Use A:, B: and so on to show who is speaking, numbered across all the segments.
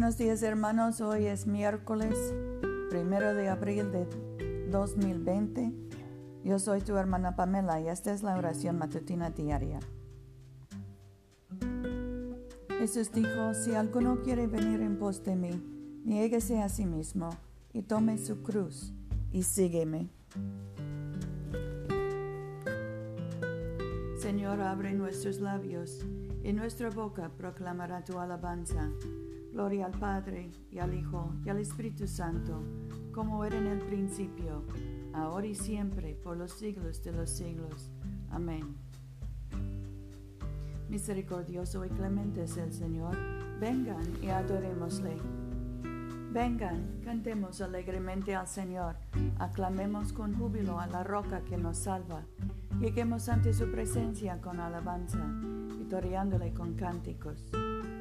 A: Buenos días hermanos, hoy es miércoles primero de abril de 2020. Yo soy tu hermana Pamela y esta es la oración matutina diaria. Jesús dijo, si alguno quiere venir en pos de mí, niéguese a sí mismo y tome su cruz y sígueme. Señor, abre nuestros labios y nuestra boca proclamará tu alabanza. Gloria al Padre y al Hijo y al Espíritu Santo, como era en el principio, ahora y siempre, por los siglos de los siglos. Amén. Misericordioso y clemente es el Señor. Vengan y adorémosle. Vengan, cantemos alegremente al Señor, aclamemos con júbilo a la roca que nos salva. Lleguemos ante su presencia con alabanza, victoriándole con cánticos.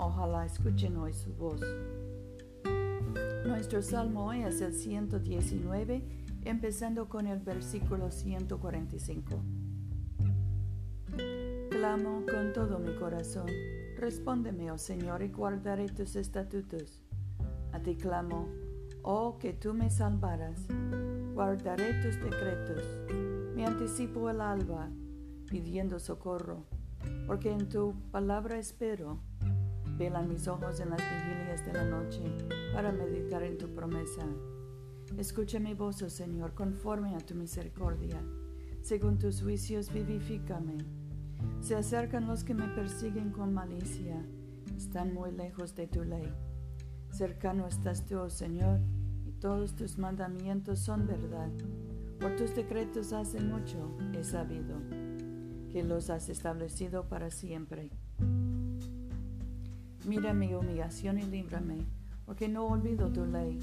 A: Ojalá escuchen hoy su voz. Nuestro salmo hoy es el 119, empezando con el versículo 145. Clamo con todo mi corazón, respóndeme, oh Señor, y guardaré tus estatutos. A ti clamo, oh que tú me salvaras, guardaré tus decretos. Me anticipo el alba, pidiendo socorro, porque en tu palabra espero. Velan mis ojos en las vigilias de la noche para meditar en tu promesa. Escucha mi voz, oh Señor, conforme a tu misericordia. Según tus juicios, vivifícame. Se acercan los que me persiguen con malicia, están muy lejos de tu ley. Cercano estás tú, oh Señor, y todos tus mandamientos son verdad. Por tus decretos hace mucho he sabido que los has establecido para siempre. Mira mi humillación y líbrame, porque no olvido tu ley.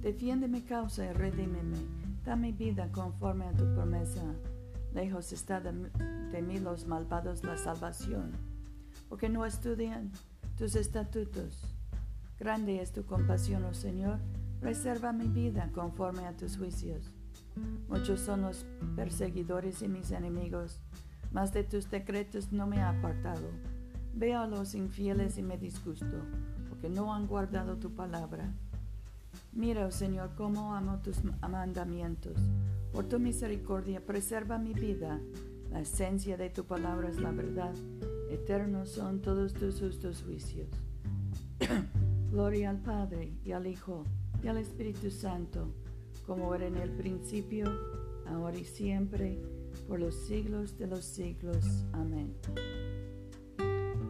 A: Defiende mi causa y redímeme. Da mi vida conforme a tu promesa. Lejos está de, mí los malvados la salvación, porque no estudian tus estatutos. Grande es tu compasión, oh Señor, reserva mi vida conforme a tus juicios. Muchos son los perseguidores y mis enemigos, mas de tus decretos no me ha apartado. Veo a los infieles y me disgusto, porque no han guardado tu palabra. Mira, oh Señor, cómo amo tus mandamientos. Por tu misericordia preserva mi vida. La esencia de tu palabra es la verdad. Eternos son todos tus justos juicios. Gloria al Padre y al Hijo y al Espíritu Santo, como era en el principio, ahora y siempre, por los siglos de los siglos. Amén.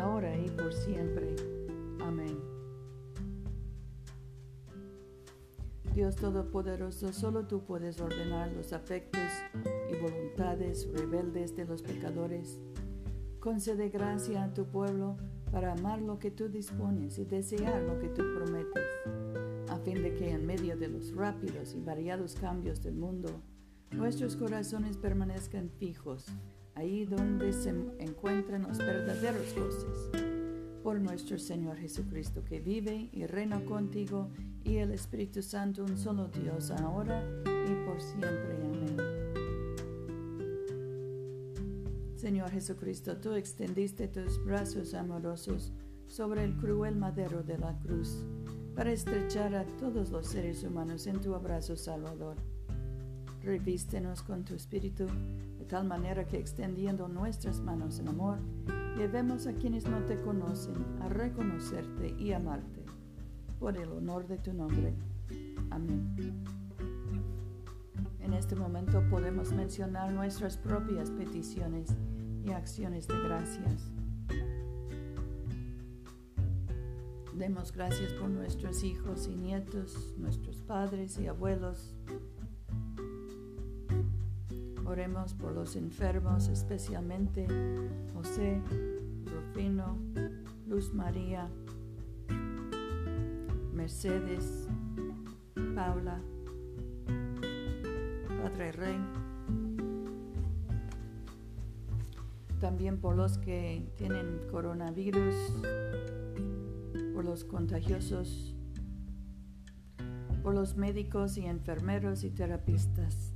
A: ahora y por siempre. Amén. Dios Todopoderoso, solo tú puedes ordenar los afectos y voluntades rebeldes de los pecadores. Concede gracia a tu pueblo para amar lo que tú dispones y desear lo que tú prometes, a fin de que en medio de los rápidos y variados cambios del mundo, nuestros corazones permanezcan fijos, ahí donde se encuentran los verdaderos goces. Por nuestro Señor Jesucristo, que vive y reina contigo, y el Espíritu Santo, un solo Dios, ahora y por siempre. Amén. Señor Jesucristo, tú extendiste tus brazos amorosos sobre el cruel madero de la cruz para estrechar a todos los seres humanos en tu abrazo salvador. Revístenos con tu espíritu de tal manera que extendiendo nuestras manos en amor, llevemos a quienes no te conocen a reconocerte y amarte. Por el honor de tu nombre. Amén. En este momento podemos mencionar nuestras propias peticiones y acciones de gracias. Demos gracias por nuestros hijos y nietos, nuestros padres y abuelos. Oremos por los enfermos, especialmente José, Rufino, Luz María, Mercedes, Paula, Padre Rey. También por los que tienen coronavirus, por los contagiosos, por los médicos y enfermeros y terapistas.